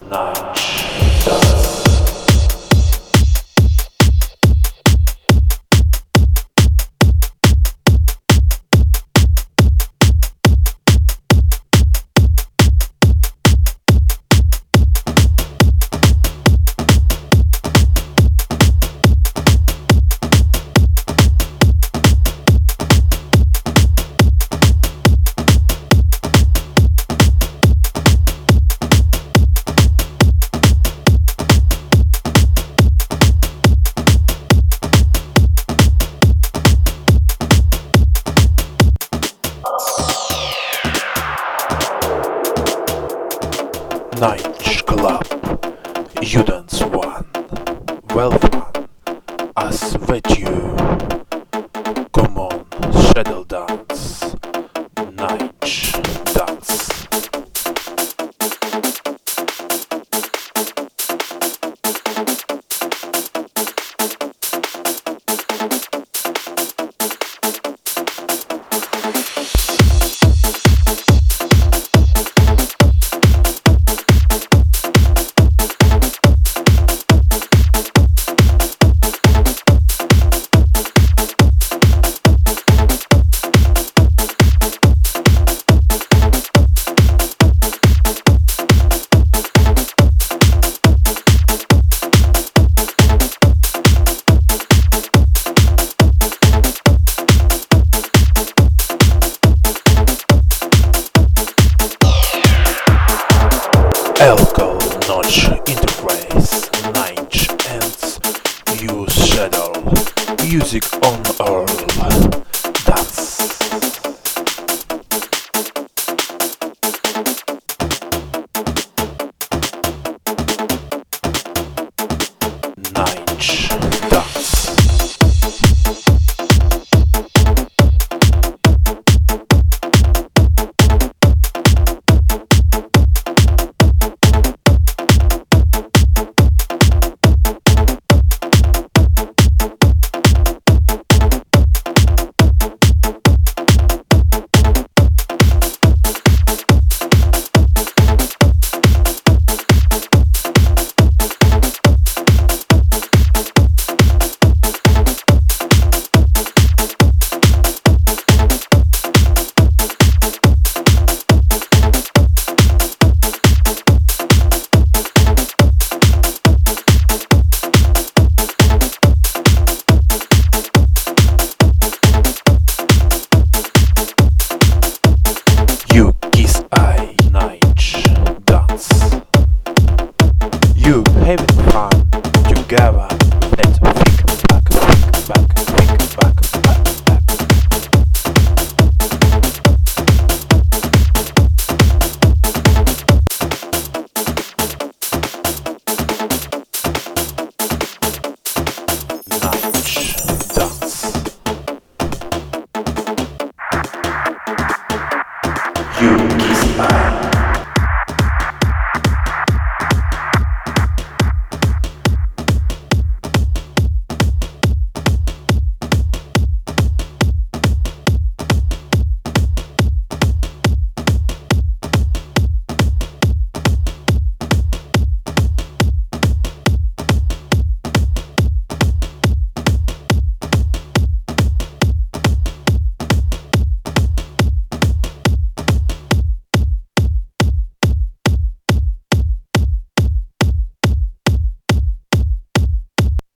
Nine. Night Club. Dance one. Fun. As with you. Music on Earl Dance Night You have it fun together. Think back, back, back, back, back. You.